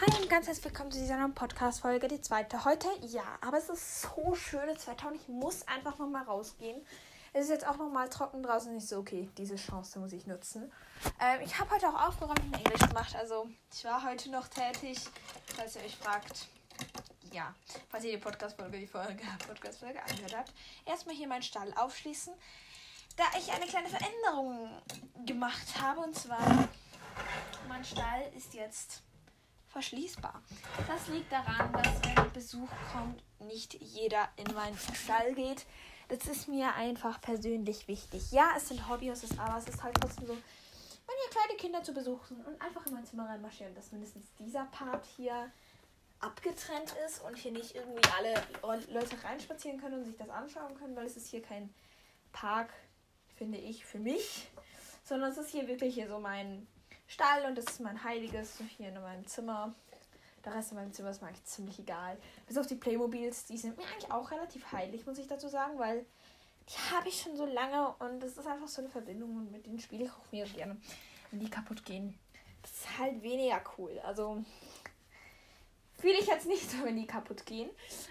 Hi und ganz herzlich willkommen zu dieser neuen Podcast-Folge, die zweite heute. Ja, aber es ist so schönes Wetter und ich muss einfach nochmal rausgehen. Es ist jetzt auch nochmal trocken draußen. Ich so, okay, diese Chance muss ich nutzen. Ähm, ich habe heute auch aufgeräumt und Englisch gemacht. Also, ich war heute noch tätig, falls ihr euch fragt. Ja, falls ihr die Podcast-Folge, die Folge, Podcast-Folge angehört habt. Erstmal hier meinen Stall aufschließen. Da ich eine kleine Veränderung gemacht habe. Und zwar, mein Stall ist jetzt verschließbar. Das liegt daran, dass wenn Besuch kommt, nicht jeder in meinen Stall geht. Das ist mir einfach persönlich wichtig. Ja, es sind Hobbys, aber es ist halt trotzdem so, wenn hier kleine Kinder zu Besuch sind und einfach in mein Zimmer reinmarschieren, dass mindestens dieser Part hier abgetrennt ist und hier nicht irgendwie alle Leute reinspazieren können und sich das anschauen können, weil es ist hier kein Park, finde ich, für mich, sondern es ist hier wirklich hier so mein Stall und das ist mein heiliges hier in meinem Zimmer. Der Rest in meinem Zimmer ist mir eigentlich ziemlich egal. Bis auf die Playmobils, die sind mir eigentlich auch relativ heilig, muss ich dazu sagen, weil die habe ich schon so lange und das ist einfach so eine Verbindung und mit denen spiele ich auch mehr gerne. Wenn die kaputt gehen, das ist halt weniger cool. Also fühle ich jetzt nicht so, wenn die kaputt gehen.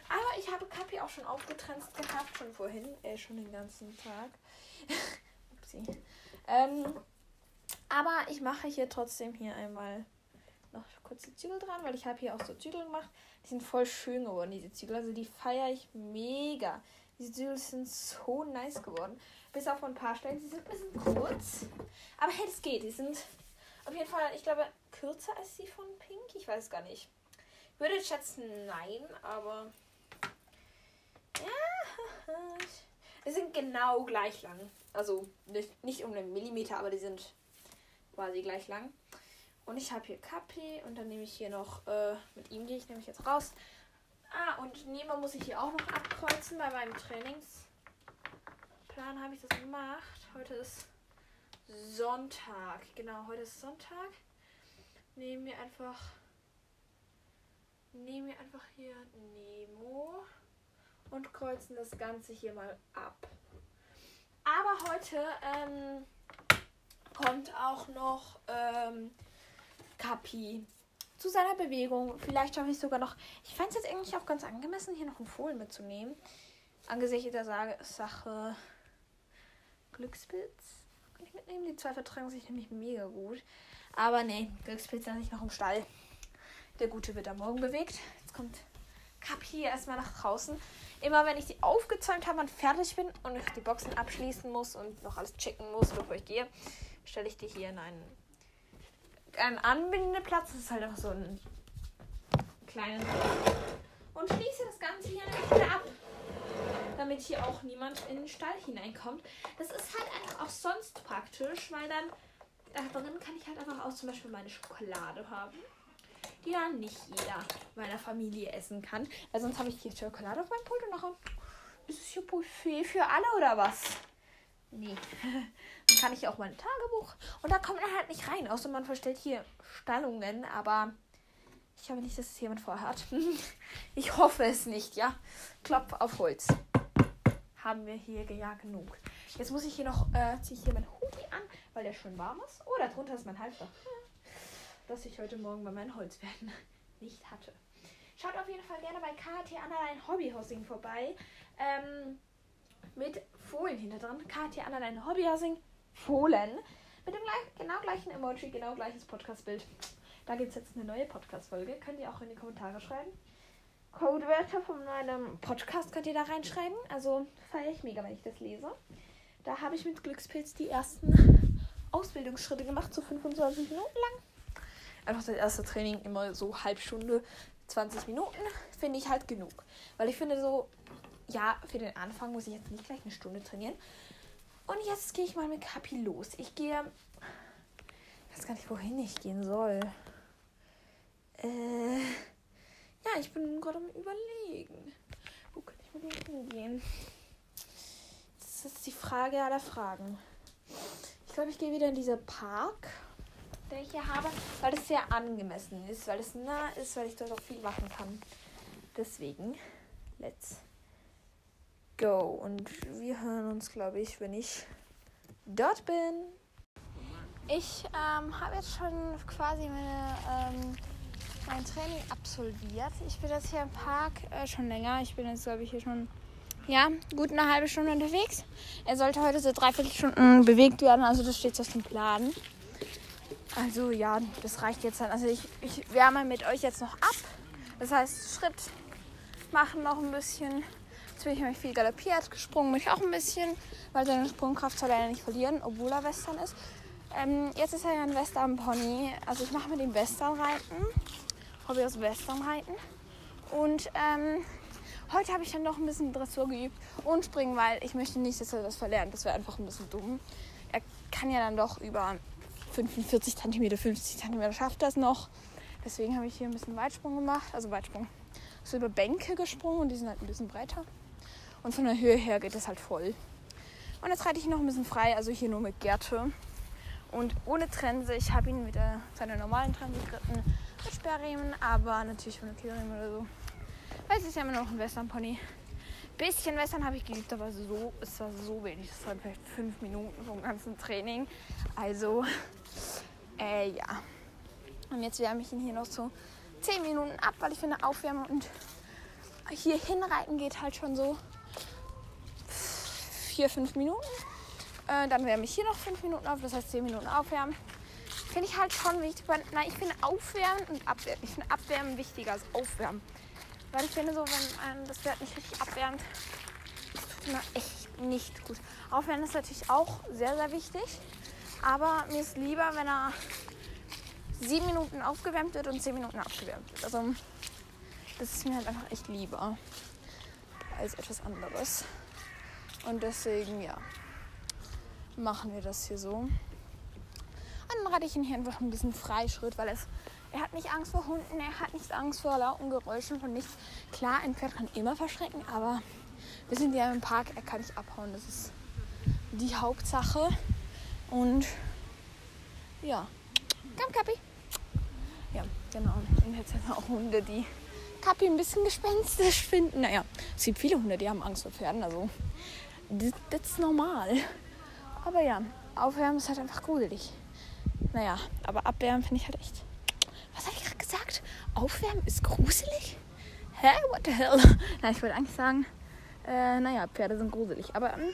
Aber ich habe Kapi auch schon aufgetrennt gehabt, schon vorhin, äh, schon den ganzen Tag. Upsi. Ähm, aber ich mache hier trotzdem hier einmal noch kurz die Zügel dran, weil ich habe hier auch so Zügel gemacht. Die sind voll schön geworden, diese Zügel. Also die feiere ich mega. Diese Zügel sind so nice geworden. Bis auf ein paar Stellen. Sie sind ein bisschen kurz. Aber hey, das geht. Die sind auf jeden Fall, ich glaube, kürzer als die von Pink. Ich weiß gar nicht. Ich würde schätzen, nein, aber. Ja, die sind genau gleich lang. Also nicht, nicht um einen Millimeter, aber die sind quasi gleich lang. Und ich habe hier Kapi und dann nehme ich hier noch, äh, mit ihm gehe ich nämlich jetzt raus. Ah, und Nemo muss ich hier auch noch abkreuzen bei meinem Trainingsplan habe ich das gemacht. Heute ist Sonntag. Genau, heute ist Sonntag. Nehmen wir einfach. Nehmen wir einfach hier Nemo und kreuzen das Ganze hier mal ab. Aber heute ähm, kommt auch noch ähm, Kapi zu seiner Bewegung. Vielleicht schaffe ich sogar noch. Ich fände es jetzt eigentlich auch ganz angemessen, hier noch einen Fohlen mitzunehmen. Angesichts der Sache Glückspilz kann ich mitnehmen. Die zwei vertragen sich nämlich mega gut. Aber nee, Glückspilz ist nicht noch im Stall. Der Gute wird am Morgen bewegt. Jetzt kommt Kapi erstmal nach draußen. Immer wenn ich die aufgezäumt habe und fertig bin und ich die Boxen abschließen muss und noch alles checken muss, bevor ich gehe, stelle ich die hier in einen, einen Anbindeplatz. Das ist halt auch so ein kleinen und schließe das Ganze hier wieder ab, damit hier auch niemand in den Stall hineinkommt. Das ist halt einfach auch sonst praktisch, weil dann da drin kann ich halt einfach auch zum Beispiel meine Schokolade haben, die dann nicht jeder meiner Familie essen kann, weil sonst habe ich hier Schokolade auf meinem Pult und nachher ist es hier Buffet für alle oder was? Nee. Dann kann ich auch mein Tagebuch. Und da kommt man halt nicht rein, außer man verstellt hier Stallungen. Aber ich habe nicht, dass es jemand vorhat. ich hoffe es nicht, ja. Klopf auf Holz. Haben wir hier ja genug. Jetzt muss ich hier noch, äh, ziehe ich hier mein Hoodie an, weil der schön warm ist. Oh, darunter ist mein Halfter. Das ich heute Morgen bei meinen Holzwerden nicht hatte. Schaut auf jeden Fall gerne bei KT Anna Hobbyhousing vorbei. Ähm, mit Fohlen hinter dran. Katja Anna, dein Hobbyhousing Fohlen. Mit dem gleich, genau gleichen Emoji, genau gleiches Podcast-Bild. Da gibt es jetzt eine neue Podcast-Folge. Könnt ihr auch in die Kommentare schreiben. Codewörter von meinem Podcast könnt ihr da reinschreiben. Also feiere ich mega, wenn ich das lese. Da habe ich mit Glückspilz die ersten Ausbildungsschritte gemacht, so 25 Minuten lang. Einfach das erste Training immer so halb Stunde, 20 Minuten, finde ich halt genug. Weil ich finde so, ja, für den Anfang muss ich jetzt nicht gleich eine Stunde trainieren. Und jetzt gehe ich mal mit Kapi los. Ich gehe. Ich weiß gar nicht, wohin ich gehen soll. Äh. Ja, ich bin gerade am Überlegen. Wo kann ich mit ihm hingehen? Das ist die Frage aller Fragen. Ich glaube, ich gehe wieder in diesen Park, den ich hier habe, weil das sehr angemessen ist, weil es nah ist, weil ich dort auch viel machen kann. Deswegen, let's go. Und wir hören uns, glaube ich, wenn ich dort bin. Ich ähm, habe jetzt schon quasi meine, ähm, mein ein Training absolviert. Ich bin jetzt hier im Park äh, schon länger. Ich bin jetzt, glaube ich, hier schon ja, gut eine halbe Stunde unterwegs. Er sollte heute so dreiviertel Stunden bewegt werden, also das steht so auf dem Plan. Also ja, das reicht jetzt dann. Also ich, ich wärme mit euch jetzt noch ab. Das heißt, Schritt machen noch ein bisschen. Jetzt bin ich nämlich viel galoppiert, gesprungen bin ich auch ein bisschen, weil seine Sprungkraft soll er ja nicht verlieren, obwohl er Western ist. Ähm, jetzt ist er ja ein Western-Pony. Also ich mache mit ihm Western-Reiten. Hobby aus Western-Reiten. Und ähm, heute habe ich dann noch ein bisschen Dressur geübt und Springen, weil ich möchte nicht, dass er das verlernt. Das wäre einfach ein bisschen dumm. Er kann ja dann doch über 45 cm, 50 cm schafft das noch. Deswegen habe ich hier ein bisschen Weitsprung gemacht. Also Weitsprung. So über Bänke gesprungen und die sind halt ein bisschen breiter. Und von der Höhe her geht das halt voll. Und jetzt reite ich noch ein bisschen frei, also hier nur mit Gerte. Und ohne Trense. Ich habe ihn mit der, seiner normalen Trense geritten. Mit Sperrriemen, aber natürlich ohne Kehlriemen oder so. Weil es ist ja immer noch ein Western-Pony. Bisschen Western habe ich geübt, aber so, es war so wenig. Es waren vielleicht fünf Minuten vom ganzen Training. Also, äh, ja. Und jetzt wärme ich ihn hier noch so zehn Minuten ab, weil ich finde, aufwärmen und hier hinreiten geht halt schon so vier, fünf Minuten. Äh, dann wärme ich hier noch fünf Minuten auf, das heißt zehn Minuten aufwärmen. Finde ich halt schon wichtig. Weil, nein, ich finde Aufwärmen und Abwärmen. Ich finde Abwärmen wichtiger als Aufwärmen. Weil ich finde so, wenn man das Pferd nicht richtig abwärmt, das tut mir echt nicht gut. Aufwärmen ist natürlich auch sehr, sehr wichtig. Aber mir ist lieber, wenn er sieben Minuten aufgewärmt wird und zehn Minuten abgewärmt wird. Also das ist mir halt einfach echt lieber als etwas anderes. Und deswegen, ja, machen wir das hier so. Und dann rate ich ihn hier einfach ein bisschen Freischritt, weil es, er hat nicht Angst vor Hunden, er hat nicht Angst vor lauten Geräuschen, von nichts. Klar, ein Pferd kann immer verschrecken, aber wir sind ja im Park, er kann nicht abhauen. Das ist die Hauptsache. Und ja, komm Kapi. Ja, genau. Und jetzt haben auch Hunde, die Kapi ein bisschen gespenstisch finden. Naja, es gibt viele Hunde, die haben Angst vor Pferden. Also, das, ist normal. Aber ja, aufwärmen ist halt einfach gruselig. Naja, aber abwärmen finde ich halt echt. Was habe ich gerade gesagt? Aufwärmen ist gruselig? Hä? What the hell? Nein, ich wollte eigentlich sagen, äh, naja, Pferde sind gruselig. Aber ähm,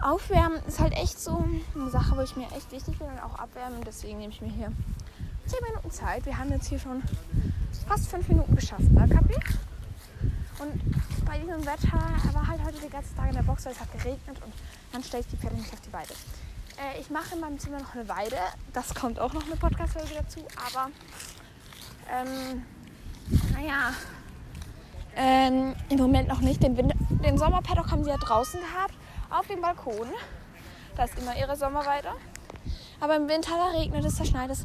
Aufwärmen ist halt echt so eine Sache, wo ich mir echt wichtig bin und auch abwärmen. Deswegen nehme ich mir hier 10 Minuten Zeit. Wir haben jetzt hier schon fast 5 Minuten geschafft, ne, Kapi? Und bei diesem Wetter, er war halt heute die ganze Tag in der Box, weil es hat geregnet und dann stelle ich die Pferde nicht auf die Weide. Äh, ich mache in meinem Zimmer noch eine Weide. Das kommt auch noch eine Podcast-Folge dazu, aber ähm, naja, ähm, im Moment noch nicht. Den, den Sommerpaddock haben sie ja draußen gehabt, auf dem Balkon. Da ist immer ihre Sommerweide. Aber im Winter, da regnet es, da schneit es,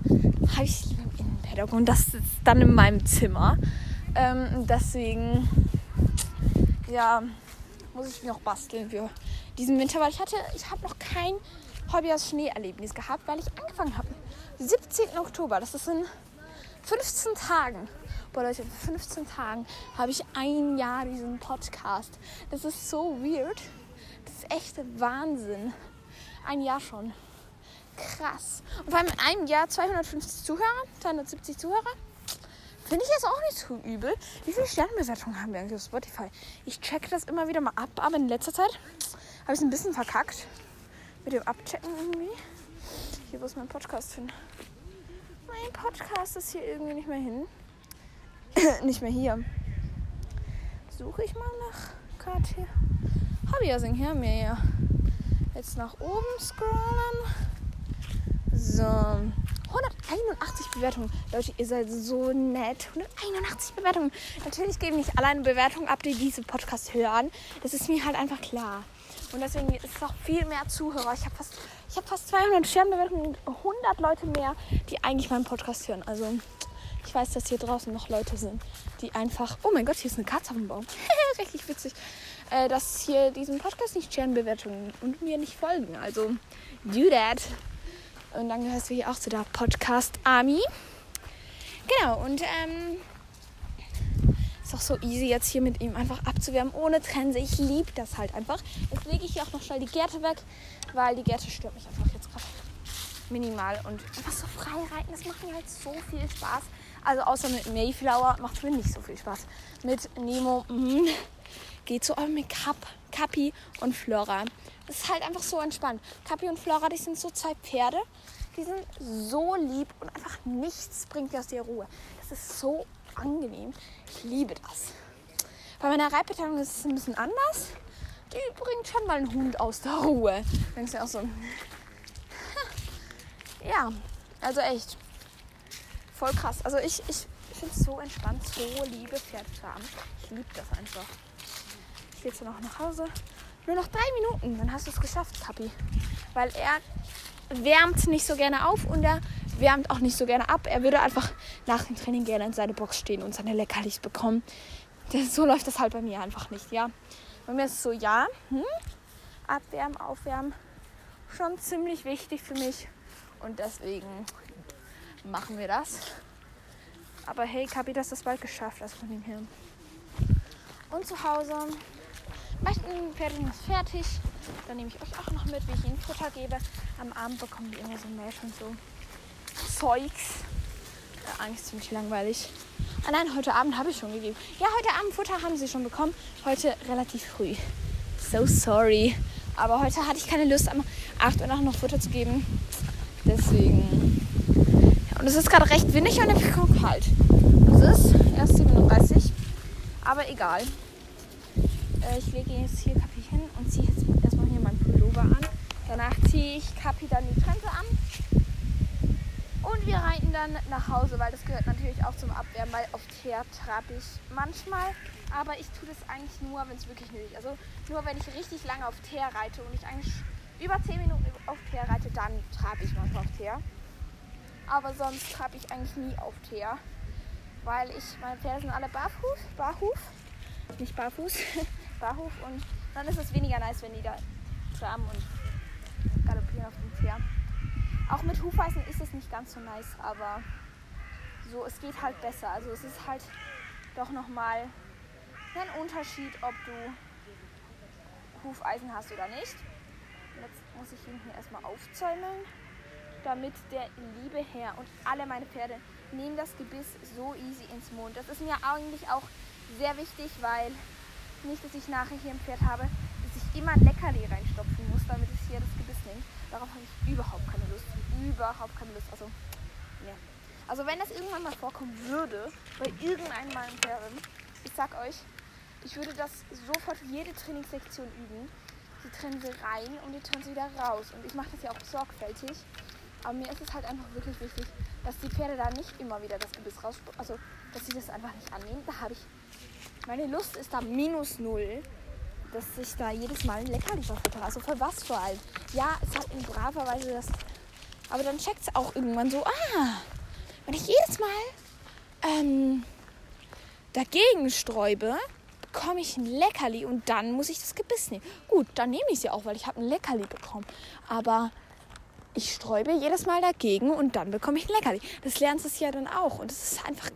habe ich lieber im Innenpaddock und das ist dann in meinem Zimmer. Ähm, deswegen, ja, muss ich noch basteln für diesen Winter, weil ich hatte, ich habe noch kein Hobby aus Schneeerlebnis gehabt, weil ich angefangen habe. 17. Oktober, das ist in 15 Tagen. Boah Leute, in 15 Tagen habe ich ein Jahr diesen Podcast. Das ist so weird. Das ist echt Wahnsinn. Ein Jahr schon. Krass. Und vor allem in einem Jahr 250 Zuhörer, 270 Zuhörer. Finde ich jetzt auch nicht so übel. Wie viele Sternbewertungen haben wir eigentlich auf Spotify? Ich checke das immer wieder mal ab, aber in letzter Zeit habe ich es ein bisschen verkackt. Mit dem Abchecken irgendwie. Hier, wo ist mein Podcast hin? Mein Podcast ist hier irgendwie nicht mehr hin. nicht mehr hier. Suche ich mal nach gerade hier. Hobbyhousing hier mir ja. Jetzt nach oben scrollen. So. 181 Bewertungen. Leute, ihr seid so nett. 181 Bewertungen. Natürlich geben nicht alle eine Bewertung ab, die diese Podcast hören. Das ist mir halt einfach klar. Und deswegen ist es noch viel mehr Zuhörer. Ich habe fast, hab fast 200 Sternbewertungen und 100 Leute mehr, die eigentlich meinen Podcast hören. Also ich weiß, dass hier draußen noch Leute sind, die einfach... Oh mein Gott, hier ist eine Katze auf dem Baum. Richtig witzig. Äh, dass hier diesen Podcast nicht Sternbewertungen und mir nicht folgen. Also do that. Und dann gehörst du hier auch zu der Podcast Army. Genau, und ähm, ist auch so easy jetzt hier mit ihm einfach abzuwärmen ohne Trense. Ich liebe das halt einfach. Jetzt lege ich hier auch noch schnell die Gärte weg, weil die Gärte stört mich einfach jetzt gerade minimal. Und einfach so frei reiten, das macht mir halt so viel Spaß. Also außer mit Mayflower macht mir nicht so viel Spaß. Mit Nemo mh, geht so, aber mit Cap, Capi und Flora. Das ist halt einfach so entspannt. Capi und Flora, die sind so zwei Pferde. Die sind so lieb und einfach nichts bringt die aus der Ruhe. Das ist so angenehm. Ich liebe das. Bei meiner Reitbeteiligung ist es ein bisschen anders. Die bringt schon mal einen Hund aus der Ruhe. Denkst du auch so. ja, also echt. Voll krass. Also ich, ich finde es so entspannt, so liebe Pferde zu haben. Ich liebe das einfach. Ich gehe jetzt noch nach Hause. Nur noch drei Minuten, dann hast du es geschafft, Kapi. Weil er wärmt nicht so gerne auf und er wärmt auch nicht so gerne ab. Er würde einfach nach dem Training gerne in seine Box stehen und seine Leckerlis bekommen. So läuft das halt bei mir einfach nicht, ja. Bei mir ist es so, ja, hm, abwärmen, aufwärmen, schon ziemlich wichtig für mich. Und deswegen machen wir das. Aber hey, Kapi, das ist bald geschafft, also von dem her. Und zu Hause, meisten Pferde sind fertig. Dann nehme ich euch auch noch mit, wie ich ihnen Futter gebe. Am Abend bekommen die immer so Milch und so Zeugs. Ja, eigentlich ziemlich langweilig. Ah nein, heute Abend habe ich schon gegeben. Ja, heute Abend Futter haben sie schon bekommen. Heute relativ früh. So sorry. Aber heute hatte ich keine Lust, am 8 Uhr noch, noch Futter zu geben. Deswegen. Ja, und es ist gerade recht windig und ich komme kalt. Es ist erst 37. Aber egal. Äh, ich lege jetzt hier Kapi hin und ziehe jetzt erstmal hier meinen Pullover an. Danach ziehe ich Kapi dann die Trense an und wir reiten dann nach Hause, weil das gehört natürlich auch zum Abwärmen, weil auf Teer trabe ich manchmal. Aber ich tue das eigentlich nur, wenn es wirklich nötig ist. Also nur wenn ich richtig lange auf Teer reite und ich eigentlich über 10 Minuten auf Teer reite, dann trabe ich manchmal auf Teer. Aber sonst trabe ich eigentlich nie auf Teer. Weil ich, meine Pferde sind alle barfuß, barhuf, nicht barfuß, barhuf. Und dann ist es weniger nice, wenn die da traben und galoppieren auf dem Teer. Auch mit Hufeisen ist es nicht ganz so nice, aber so, es geht halt besser. Also es ist halt doch nochmal ein Unterschied, ob du Hufeisen hast oder nicht. Jetzt muss ich hier erstmal aufzäumen, damit der liebe Herr und alle meine Pferde nehmen das Gebiss so easy ins Mund. Das ist mir eigentlich auch sehr wichtig, weil nicht, dass ich nachher hier ein Pferd habe, dass ich immer ein Leckerli reinstopfen muss, damit es hier das Gebiss nimmt. Darauf habe ich überhaupt keine Lust. Überhaupt keine Lust. Also, ne. Also wenn das irgendwann mal vorkommen würde, bei irgendeinem meiner Pferde, ich sag euch, ich würde das sofort jede Trainingssektion üben. Die trennen sie rein und die trennen sie wieder raus. Und ich mache das ja auch sorgfältig. Aber mir ist es halt einfach wirklich wichtig, dass die Pferde da nicht immer wieder das Gebiss raus, also dass sie das einfach nicht annehmen. Da habe ich, meine Lust ist da minus null dass ich da jedes Mal ein Leckerli verfütter. Also für was vor allem? Ja, es hat in braver Weise das. Aber dann checkt es auch irgendwann so, ah, wenn ich jedes Mal ähm, dagegen sträube, bekomme ich ein Leckerli und dann muss ich das Gebiss nehmen. Gut, dann nehme ich sie auch, weil ich habe ein Leckerli bekommen. Aber ich sträube jedes Mal dagegen und dann bekomme ich ein Leckerli. Das lernst du ja dann auch. Und das ist einfach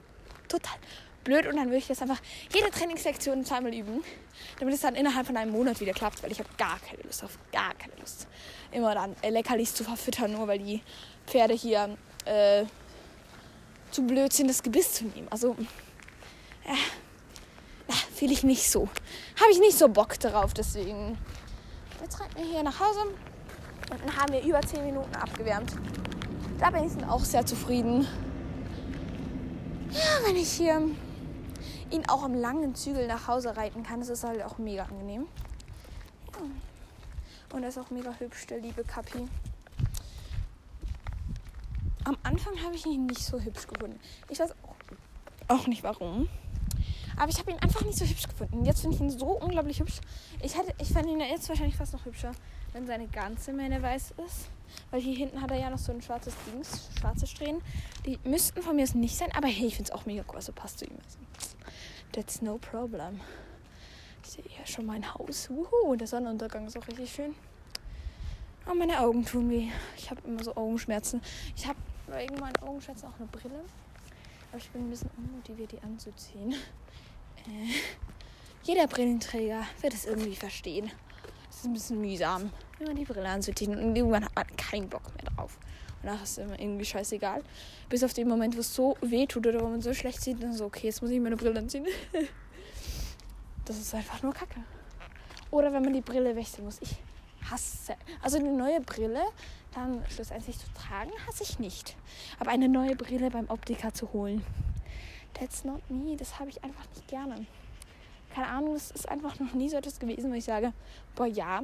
total blöd und dann würde ich das einfach jede Trainingslektion zweimal üben, damit es dann innerhalb von einem Monat wieder klappt, weil ich habe gar keine Lust auf, gar keine Lust, immer dann Leckerlis zu verfüttern, nur weil die Pferde hier äh, zu blöd sind, das Gebiss zu nehmen. Also, ja, ja fühle ich nicht so. Habe ich nicht so Bock darauf, deswegen. Jetzt reiten wir hier nach Hause und dann haben wir über 10 Minuten abgewärmt. Da bin ich dann auch sehr zufrieden. Ja, wenn ich hier ihn auch am langen Zügel nach Hause reiten kann. Das ist halt auch mega angenehm. Ja. Und er ist auch mega hübsch, der liebe Kapi. Am Anfang habe ich ihn nicht so hübsch gefunden. Ich weiß auch nicht warum. Aber ich habe ihn einfach nicht so hübsch gefunden. Jetzt finde ich ihn so unglaublich hübsch. Ich, hätte, ich fand ihn jetzt wahrscheinlich fast noch hübscher, wenn seine ganze Mähne weiß ist. Weil hier hinten hat er ja noch so ein schwarzes Dings, schwarze Strähnen. Die müssten von mir aus nicht sein, aber hey, ich finde es auch mega cool. Also passt zu ihm. Also. That's no problem. Ich sehe hier schon mein Haus. Wuhu, der Sonnenuntergang ist auch richtig schön. Oh, meine Augen tun weh. Ich habe immer so Augenschmerzen. Ich habe wegen meinen Augenschmerzen auch eine Brille. Aber ich bin ein bisschen unmotiviert, die anzuziehen. Äh, jeder Brillenträger wird es irgendwie verstehen. Es ist ein bisschen mühsam, immer die Brille anzuziehen. Und irgendwann hat man keinen Bock mehr drauf. Danach ist es immer irgendwie scheißegal. Bis auf den Moment, wo es so weh tut oder wo man so schlecht sieht, dann so, okay, jetzt muss ich meine Brille anziehen. das ist einfach nur Kacke. Oder wenn man die Brille wechseln muss. Ich hasse. Also eine neue Brille dann schlussendlich zu tragen, hasse ich nicht. Aber eine neue Brille beim Optiker zu holen, that's not me. Das habe ich einfach nicht gerne. Keine Ahnung, das ist einfach noch nie so etwas gewesen, wo ich sage, boah ja,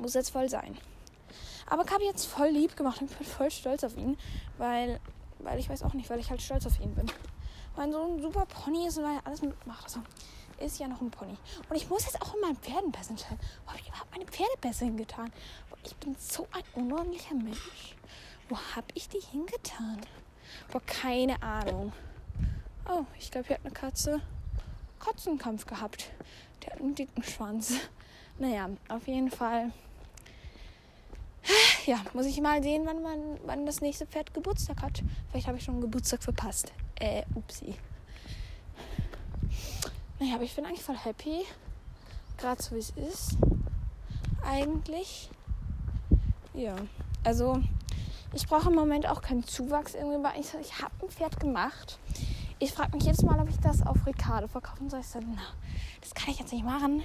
muss jetzt voll sein. Aber Kabi jetzt voll lieb gemacht und ich bin voll stolz auf ihn, weil, weil ich weiß auch nicht, weil ich halt stolz auf ihn bin. Weil so ein super Pony ist und weil er alles mitmacht. Also ist ja noch ein Pony. Und ich muss jetzt auch in meinen Pferdenpässe entscheiden. Wo habe ich überhaupt meine Pferdepässe hingetan? Ich bin so ein unordentlicher Mensch. Wo habe ich die hingetan? Boah, keine Ahnung. Oh, ich glaube, hier hat eine Katze Katzenkampf gehabt. Der hat einen dicken Schwanz. Naja, auf jeden Fall. Ja, muss ich mal sehen, wann, man, wann das nächste Pferd Geburtstag hat. Vielleicht habe ich schon einen Geburtstag verpasst. Äh, upsi. Naja, aber ich bin eigentlich voll happy. Gerade so wie es ist. Eigentlich. Ja. Also, ich brauche im Moment auch keinen Zuwachs irgendwie, weil ich, ich habe ein Pferd gemacht. Ich frage mich jedes Mal, ob ich das auf Ricardo verkaufen soll. Ich sage, na, das kann ich jetzt nicht machen.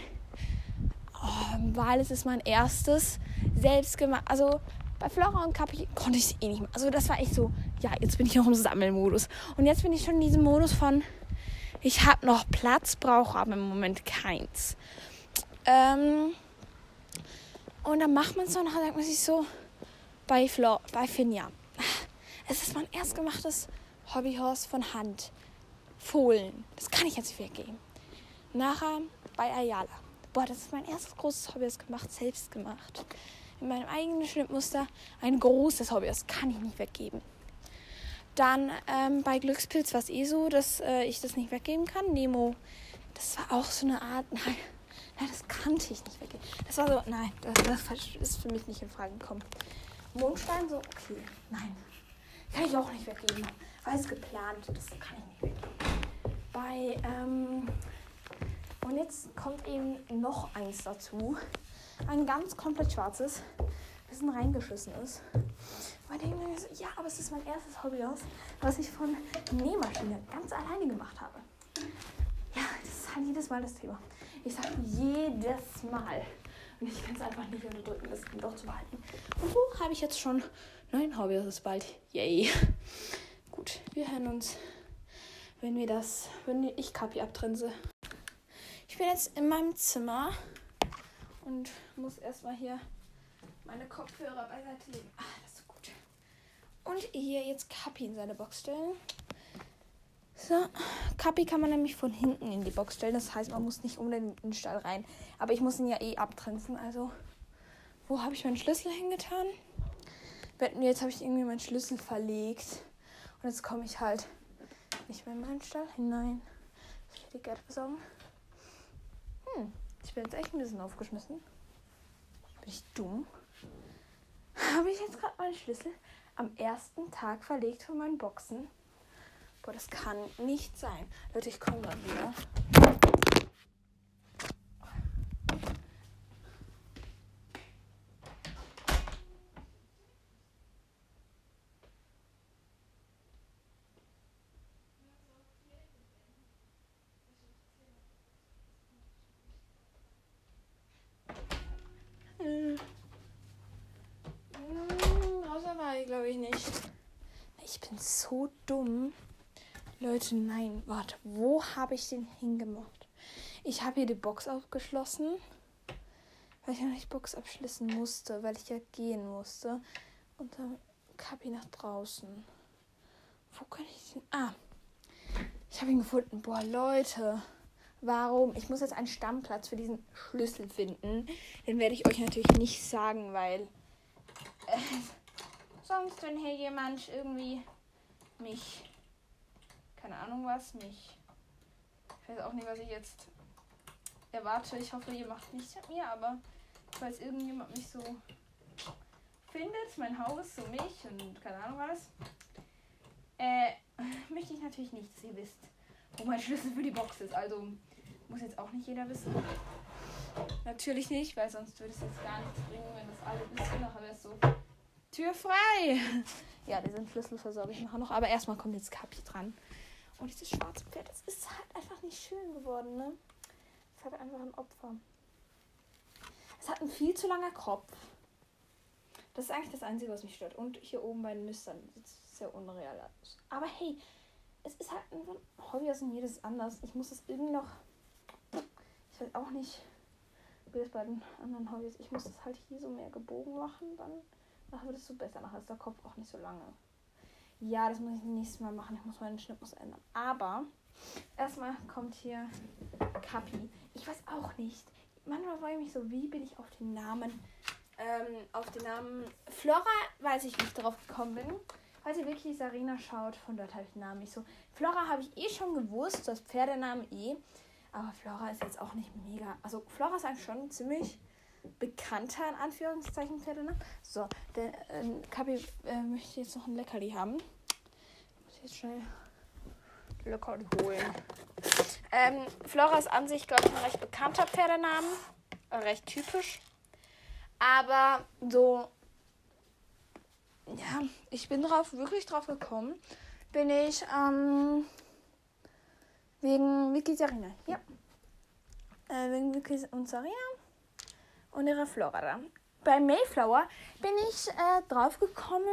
Oh, weil es ist mein erstes selbst gemacht. Also bei Flora und Kapi konnte ich es eh nicht mehr. Also das war echt so, ja, jetzt bin ich noch im Sammelmodus. Und jetzt bin ich schon in diesem Modus von, ich habe noch Platz, brauche aber im Moment keins. Ähm, und dann macht man es und dann denkt man sich so, bei, Flor, bei Finja. Es ist mein erst gemachtes Hobbyhorse von Hand. Fohlen. Das kann ich jetzt nicht weggeben. Nachher bei Ayala. Boah, das ist mein erstes großes Hobby, das gemacht, selbst gemacht. In meinem eigenen Schnittmuster ein großes Hobby, das kann ich nicht weggeben. Dann ähm, bei Glückspilz war es eh so, dass äh, ich das nicht weggeben kann. Nemo, das war auch so eine Art. Nein, nein, das kannte ich nicht weggeben. Das war so, nein, das, das ist für mich nicht in Frage gekommen. Mondstein, so, okay, nein. Kann ich auch nicht weggeben. War es geplant, das kann ich nicht weggeben. Bei, ähm, und jetzt kommt eben noch eins dazu. Ein ganz komplett schwarzes, das reingeschissen ist. Bei dem ich so, ja, aber es ist mein erstes Hobby aus, was ich von Nähmaschine ganz alleine gemacht habe. Ja, das ist halt jedes Mal das Thema. Ich sage jedes Mal. Und ich kann es einfach nicht unterdrücken, das doch zu behalten. Und so habe ich jetzt schon neun Hobbys. Bald. Yay. Gut, wir hören uns, wenn wir das, wenn ich Kapi abtrense. Ich bin jetzt in meinem Zimmer und muss erstmal hier meine Kopfhörer beiseite legen. Ah, das ist gut. Und hier jetzt Kapi in seine Box stellen. So, Kapi kann man nämlich von hinten in die Box stellen. Das heißt, man muss nicht unbedingt in den Stall rein. Aber ich muss ihn ja eh abtrenzen. Also, wo habe ich meinen Schlüssel hingetan? Jetzt habe ich irgendwie meinen Schlüssel verlegt. Und jetzt komme ich halt nicht mehr in meinen Stall hinein. Ich die Geld besorgen. Hm, ich bin jetzt echt ein bisschen aufgeschmissen. Bin ich dumm? Habe ich jetzt gerade meinen Schlüssel am ersten Tag verlegt von meinen Boxen? Boah, das kann nicht sein. Leute, ich komme mal wieder. glaube ich nicht. Ich bin so dumm. Leute, nein, warte, wo habe ich den hingemacht? Ich habe hier die Box aufgeschlossen, weil ich ja nicht Box abschließen musste, weil ich ja gehen musste. Und dann Kapi nach draußen. Wo kann ich den? Ah, ich habe ihn gefunden. Boah, Leute, warum? Ich muss jetzt einen Stammplatz für diesen Schlüssel finden. Den werde ich euch natürlich nicht sagen, weil. Äh, sonst, wenn hier jemand irgendwie mich keine Ahnung was, mich. Ich weiß auch nicht, was ich jetzt erwarte. Ich hoffe, ihr macht nichts mit mir, aber falls irgendjemand mich so findet, mein Haus, so mich und keine Ahnung was, äh, möchte ich natürlich nicht, dass ihr wisst, wo mein Schlüssel für die Box ist. Also muss jetzt auch nicht jeder wissen. Natürlich nicht, weil sonst würde es jetzt gar nichts bringen, wenn das alle wissen. Nachher wäre es so. Tür frei. Ja, diesen Schlüssel versorge ich nachher noch. Aber erstmal kommt jetzt Kapi dran. Und dieses schwarze Pferd, das ist halt einfach nicht schön geworden, ne? Es halt einfach ein Opfer. Es hat einen viel zu langer Kopf. Das ist eigentlich das Einzige, was mich stört. Und hier oben bei den Nüstern sieht es sehr unreal aus. Aber hey, es ist halt ein Hobby aus und jedes anders. Ich muss das irgendwie noch. Ich weiß auch nicht, wie das bei den anderen Hobbys. Ich muss das halt hier so mehr gebogen machen, dann nachher wird es so besser. Nachher ist der Kopf auch nicht so lange. Ja, das muss ich nächstes Mal machen. Ich muss meinen Schnittmuster ändern. Aber erstmal kommt hier Kapi. Ich weiß auch nicht. Manchmal frage ich mich so, wie bin ich auf den Namen ähm, auf den Namen Flora weiß ich, wie ich darauf gekommen bin. Falls ihr wirklich Sarina schaut, von dort habe ich den Namen nicht so. Flora habe ich eh schon gewusst, das Pferdenamen eh. Aber Flora ist jetzt auch nicht mega. Also Flora ist eigentlich schon ziemlich bekannter, in Anführungszeichen, Pferdename. So, der äh, Kapi äh, möchte jetzt noch ein Leckerli haben. Ich muss jetzt schnell Leckerli holen. Ähm, Flora ist an sich, glaube ich, ein recht bekannter Pferdenamen. Äh, recht typisch. Aber so, ja, ich bin drauf, wirklich drauf gekommen, bin ich ähm, wegen Sarina. Ja. Äh, wegen Vicky und Sarina und ihrer Flora. Bei Mayflower bin ich äh, drauf gekommen,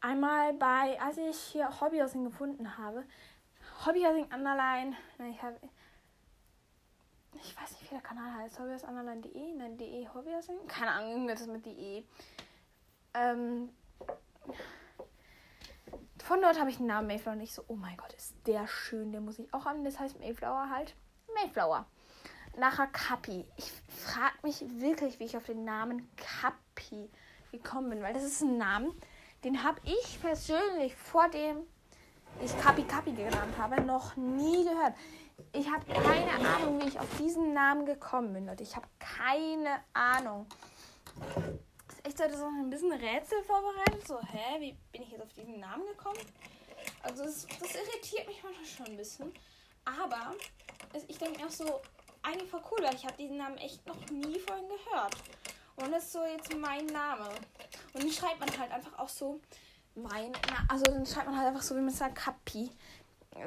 einmal bei, als ich hier Hobbyhousing gefunden habe. Hobbyhousing Underline, ich habe ich weiß nicht, wie der Kanal heißt. Hobbyhausunderline.de? Nein, de Hobbyhousing? Keine Ahnung, irgendwas mit de. Ähm, von dort habe ich den Namen Mayflower nicht so, oh mein Gott, ist der schön, den muss ich auch haben. Das heißt Mayflower halt. Mayflower. Nachher Kapi. Ich frage mich wirklich, wie ich auf den Namen Kapi gekommen bin, weil das ist ein Name, den habe ich persönlich vor dem ich Kapi Kapi genannt habe, noch nie gehört. Ich habe keine Ahnung, wie ich auf diesen Namen gekommen bin, Leute. Ich habe keine Ahnung. Ist echt so, ein bisschen Rätsel vorbereitet. So, hä, wie bin ich jetzt auf diesen Namen gekommen? Also, das, das irritiert mich manchmal schon ein bisschen. Aber ich denke mir auch so, eigentlich voll cool, weil ich habe diesen Namen echt noch nie vorhin gehört. Und das ist so jetzt mein Name. Und den schreibt man halt einfach auch so mein, also dann schreibt man halt einfach so, wie man sagt, Kapi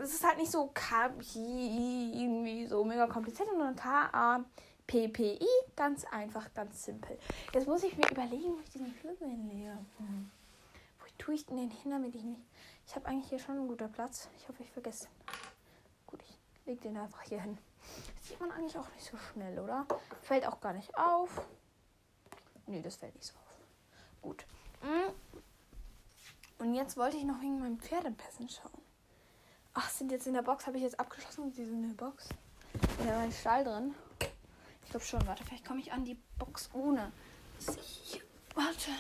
es ist halt nicht so KPI irgendwie so mega kompliziert, sondern K-A-P-P-I. Ganz einfach, ganz simpel. Jetzt muss ich mir überlegen, wo ich diesen Schlüssel hinlege. Wo tue ich denn den hin, damit ich nicht. Ich habe eigentlich hier schon einen guten Platz. Ich hoffe, ich vergesse den. Gut, ich lege den einfach hier hin. Sieht man eigentlich auch nicht so schnell, oder? Fällt auch gar nicht auf. Nee, das fällt nicht so auf. Gut. Hm. Und jetzt wollte ich noch wegen meinem Pferdepässen schauen. Ach, sind jetzt in der Box. Habe ich jetzt abgeschlossen? Sie sind in der Box. Ist ja mein Stall drin. Ich glaube schon. Warte, vielleicht komme ich an die Box ohne. Warte.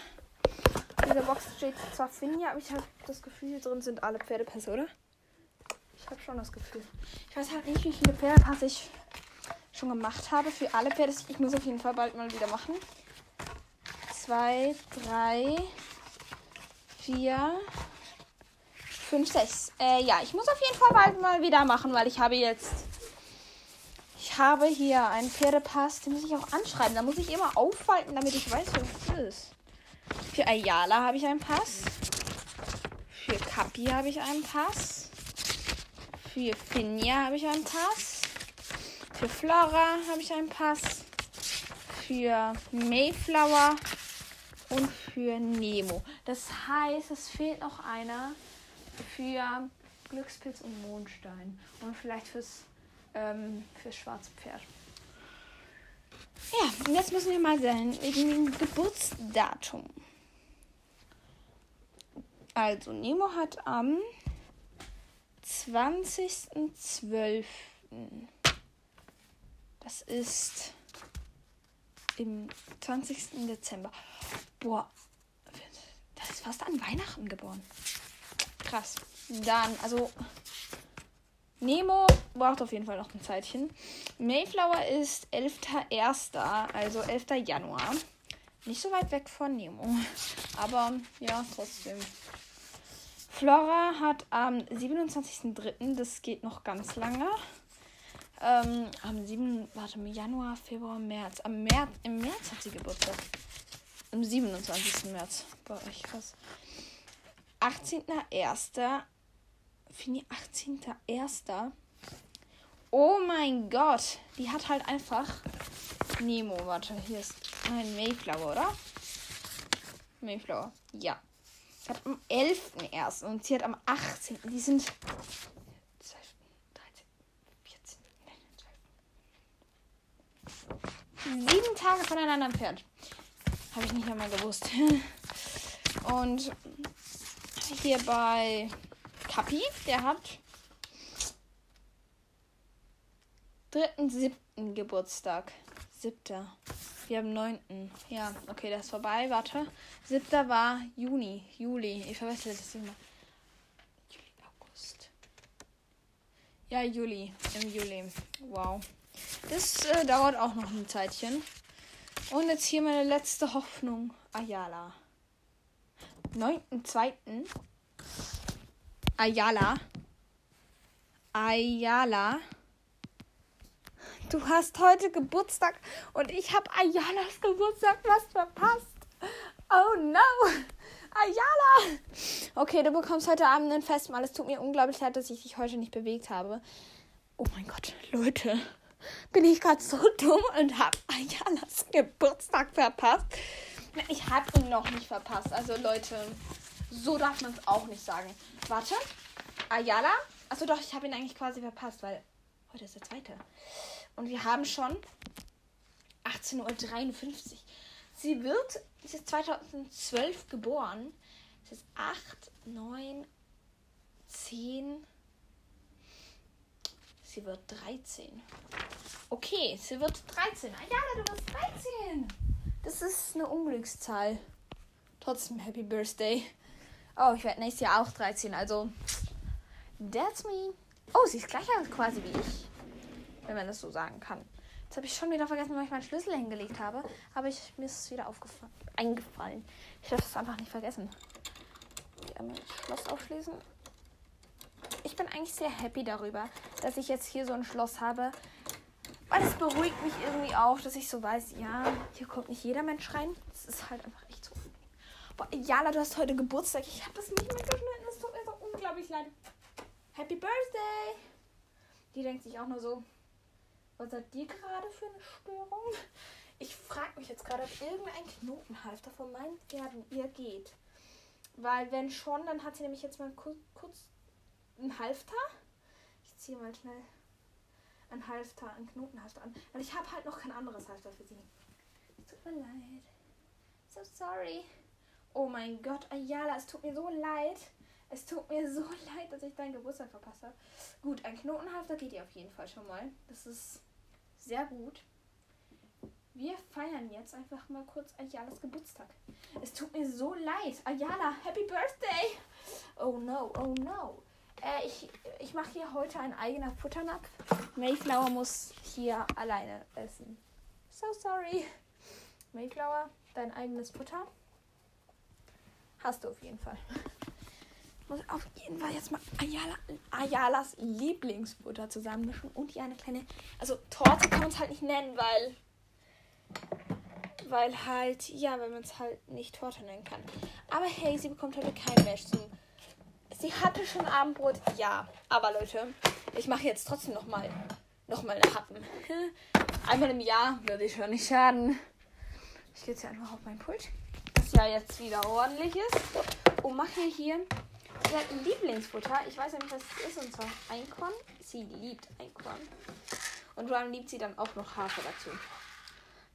In der Box steht zwar Finja, aber ich habe das Gefühl, hier drin sind alle Pferdepässe, oder? Ich habe schon das Gefühl. Ich weiß halt nicht, wie viele Pferdepässe ich schon gemacht habe. Für alle Pferde. Ich muss auf jeden Fall bald mal wieder machen. Zwei, drei, vier, 5, 6. Äh, ja, ich muss auf jeden Fall bald mal wieder machen, weil ich habe jetzt. Ich habe hier einen Pferdepass, den muss ich auch anschreiben. Da muss ich immer aufhalten, damit ich weiß, was es ist. Für Ayala habe ich einen Pass. Für Kapi habe ich einen Pass. Für Finja habe ich einen Pass. Für Flora habe ich einen Pass. Für Mayflower und für Nemo. Das heißt, es fehlt noch einer für Glückspilz und Mondstein. Und vielleicht fürs, ähm, fürs schwarze Pferd. Ja, und jetzt müssen wir mal sehen, wegen dem Geburtsdatum. Also, Nemo hat am 20.12. Das ist im 20. Dezember. Boah, das ist fast an Weihnachten geboren. Krass. Dann, also. Nemo braucht auf jeden Fall noch ein Zeitchen. Mayflower ist 11.01., also 11. Januar. Nicht so weit weg von Nemo. Aber ja, trotzdem. Flora hat am 27.03., das geht noch ganz lange. Ähm, am 7. Warte, Januar, Februar, März. Am März, Im März hat sie Geburtstag. am 27. März. Bei euch krass. 18.01. Fini 18.01. Oh mein Gott. Die hat halt einfach. Nemo, warte, hier ist ein Mayflower, oder? Mayflower. Ja. Sie hat am 11.01. und sie hat am 18. Die sind. 12, 13, 14, 12. Sieben Tage voneinander entfernt. Habe ich nicht einmal gewusst. Und hier bei Kapi, der hat 3.7. Geburtstag. Siebter. Wir haben 9. Ja, okay, das ist vorbei. Warte. Siebter war Juni, Juli. Ich verwechsel das immer. Juli, August. Ja, Juli. Im Juli. Wow. Das äh, dauert auch noch ein Zeitchen. Und jetzt hier meine letzte Hoffnung. Ayala. 9.2. Ayala. Ayala. Du hast heute Geburtstag und ich habe Ayalas Geburtstag fast verpasst. Oh no. Ayala. Okay, du bekommst heute Abend ein Festmahl. Es tut mir unglaublich leid, dass ich dich heute nicht bewegt habe. Oh mein Gott, Leute. Bin ich gerade so dumm und habe Ayalas Geburtstag verpasst? Ich habe ihn noch nicht verpasst. Also Leute, so darf man es auch nicht sagen. Warte. Ayala. Achso doch, ich habe ihn eigentlich quasi verpasst, weil heute ist der zweite. Und wir haben schon 18.53 Uhr. Sie wird, sie ist 2012 geboren. Sie ist 8, 9, 10. Sie wird 13. Okay, sie wird 13. Ah ja, du wirst 13. Das ist eine Unglückszahl. Trotzdem Happy Birthday. Oh, ich werde nächstes Jahr auch 13. Also, that's me. Oh, sie ist gleich quasi wie ich wenn man das so sagen kann. Jetzt habe ich schon wieder vergessen, wo ich meinen Schlüssel hingelegt habe. Aber ich, mir ist es wieder eingefallen. Ich darf es einfach nicht vergessen. Einmal das Schloss aufschließen. Ich bin eigentlich sehr happy darüber, dass ich jetzt hier so ein Schloss habe. Weil es beruhigt mich irgendwie auch, dass ich so weiß, ja, hier kommt nicht jeder Mensch rein. Das ist halt einfach echt so. Boah, Jala, du hast heute Geburtstag. Ich habe das nicht mehr geschnitten. Es tut mir so unglaublich leid. Happy Birthday! Die denkt sich auch nur so, was hat die gerade für eine Störung? Ich frage mich jetzt gerade, ob irgendein Knotenhalfter von meinen Pferden ihr geht. Weil wenn schon, dann hat sie nämlich jetzt mal kurz, kurz einen Halfter. Ich ziehe mal schnell ein Halfter, ein Knotenhalfter an. Weil ich habe halt noch kein anderes Halfter für sie. Tut mir leid. So sorry. Oh mein Gott, Ayala, es tut mir so leid. Es tut mir so leid, dass ich deinen Geburtstag verpasst habe. Gut, ein Knotenhalfter geht ihr auf jeden Fall schon mal. Das ist sehr gut. Wir feiern jetzt einfach mal kurz Ayalas Geburtstag. Es tut mir so leid. Ayala, Happy Birthday! Oh no, oh no. Äh, ich ich mache hier heute ein eigener Futternapf. Mayflower muss hier alleine essen. So sorry. Mayflower, dein eigenes Futter. Hast du auf jeden Fall muss auf jeden Fall jetzt mal Ayala, Ayalas Lieblingsfutter zusammenmischen und hier eine kleine. Also Torte kann man es halt nicht nennen, weil. Weil halt, ja, wenn man es halt nicht Torte nennen kann. Aber hey, sie bekommt heute kein Mesh zu. Sie hatte schon Abendbrot, ja. Aber Leute, ich mache jetzt trotzdem nochmal noch mal eine Happen. Einmal im Jahr würde ich schon nicht schaden. Ich gehe jetzt hier einfach auf mein Pult, das ja jetzt wieder ordentlich ist. Und mache hier Sie hat ein Lieblingsfutter. Ich weiß ja nicht, was es ist. Und zwar Einkorn. Sie liebt Einkorn. Und allem liebt sie dann auch noch Hafer dazu.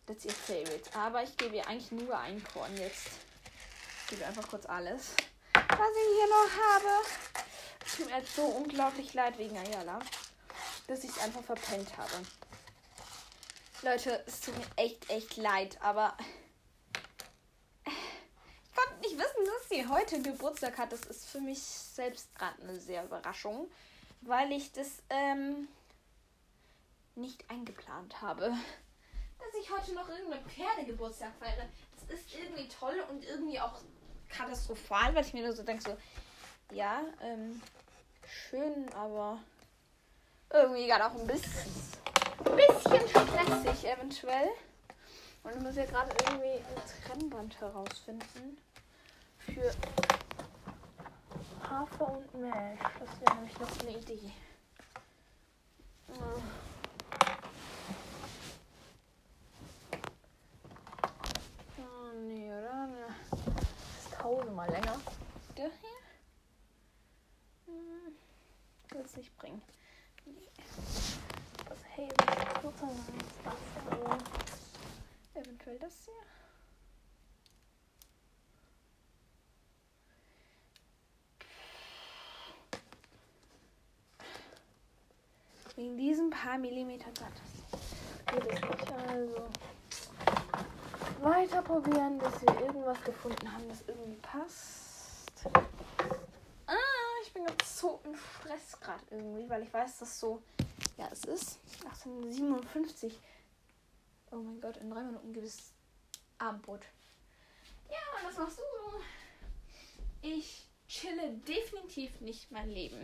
Das ist ihr Favorite. Aber ich gebe ihr eigentlich nur Einkorn jetzt. Ich gebe einfach kurz alles. Was ich hier noch habe. Es tut mir jetzt so unglaublich leid wegen Ayala. Dass ich es einfach verpennt habe. Leute, es tut mir echt, echt leid. Aber nicht wissen, dass sie heute Geburtstag hat. Das ist für mich selbst gerade eine sehr Überraschung, weil ich das ähm, nicht eingeplant habe. Dass ich heute noch irgendeine Pferdegeburtstag feiere. Das ist irgendwie toll und irgendwie auch katastrophal, weil ich mir nur so denke, so, ja, ähm, schön, aber irgendwie gerade auch ein bisschen, bisschen stressig eventuell. Und ich muss ja gerade irgendwie ein Trennband herausfinden für Hafer und Milch. Das wäre nämlich noch eine Idee. Oh nee, oder? Das ist tausendmal länger. Der hier? Hm, will es nicht bringen. Nee. Das hey, kurzer das aber eventuell das hier. Wegen diesen paar Millimeter satt. Geht es nicht. Also weiter probieren, bis wir irgendwas gefunden haben, das irgendwie passt. Ah, ich bin jetzt so im Stress gerade irgendwie, weil ich weiß, dass so. Ja, es ist 1857. Oh mein Gott, in drei Minuten gibt es Abendbrot. Ja, und was machst du so? Ich chille definitiv nicht mein Leben.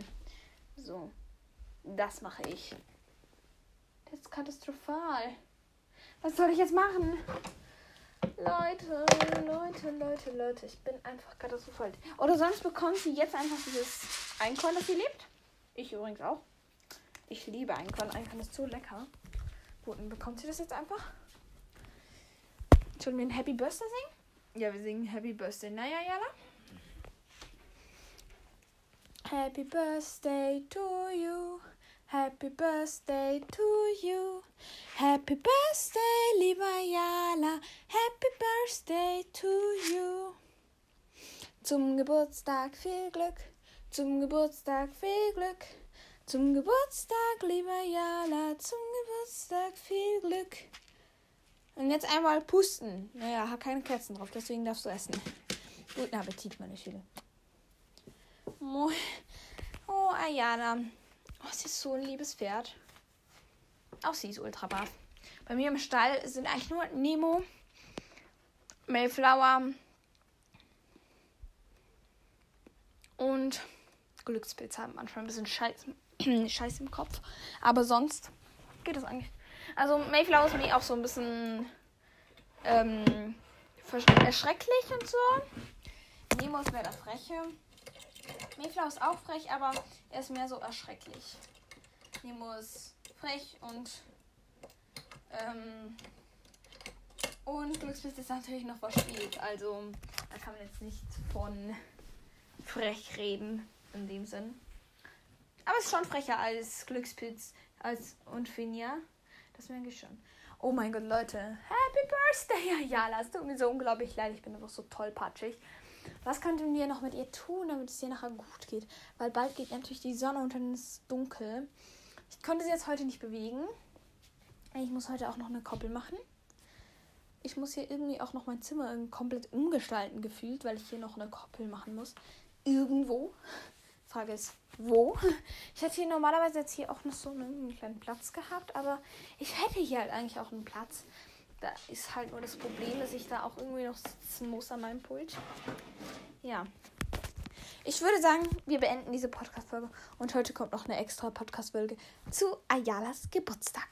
So. Das mache ich. Das ist katastrophal. Was soll ich jetzt machen? Leute, Leute, Leute, Leute. Ich bin einfach katastrophal. Oder sonst bekommt sie jetzt einfach dieses Einkorn, das sie liebt. Ich übrigens auch. Ich liebe Einkorn. Einkorn ist so lecker. Gut, dann bekommt sie das jetzt einfach. Sollen wir ein Happy Birthday singen? Ja, wir singen Happy Birthday. Naja, Jala. Happy Birthday to you. Happy Birthday to you. Happy Birthday, lieber Jala. Happy Birthday to you. Zum Geburtstag viel Glück. Zum Geburtstag viel Glück. Zum Geburtstag, lieber Jala. Zum Geburtstag viel Glück. Und jetzt einmal pusten. Naja, hat keine Kerzen drauf, deswegen darfst du essen. Guten Appetit, meine Schüler. Oh, oh Ayana. Oh, sie ist so ein liebes Pferd. Auch sie ist ultra baff. Bei mir im Stall sind eigentlich nur Nemo, Mayflower und Glückspilz haben manchmal ein bisschen Scheiß, Scheiß im Kopf. Aber sonst geht das eigentlich. Also Mayflower ist mir auch so ein bisschen ähm, erschrecklich und so. Nemo ist mehr der Freche. Mayflower ist auch frech, aber er ist mehr so erschrecklich. Nemo ist frech und ähm, und Glückspilz ist natürlich noch verspielt. Also da kann man jetzt nicht von frech reden in dem Sinn. Aber es ist schon frecher als Glückspilz als und Finja. Das merke ich schon. Oh mein Gott, Leute. Happy Birthday, Jala. Es tut mir so unglaublich leid. Ich bin einfach so tollpatschig. Was könnten wir noch mit ihr tun, damit es ihr nachher gut geht? Weil bald geht natürlich die Sonne und dann ist es dunkel. Ich konnte sie jetzt heute nicht bewegen. Ich muss heute auch noch eine Koppel machen. Ich muss hier irgendwie auch noch mein Zimmer komplett umgestalten gefühlt, weil ich hier noch eine Koppel machen muss. Irgendwo. Frage ist, wo? Ich hätte hier normalerweise jetzt hier auch noch so einen kleinen Platz gehabt, aber ich hätte hier halt eigentlich auch einen Platz. Da ist halt nur das Problem, dass ich da auch irgendwie noch sitzen muss an meinem Pult. Ja. Ich würde sagen, wir beenden diese Podcast-Folge und heute kommt noch eine extra Podcast-Folge zu Ayalas Geburtstag.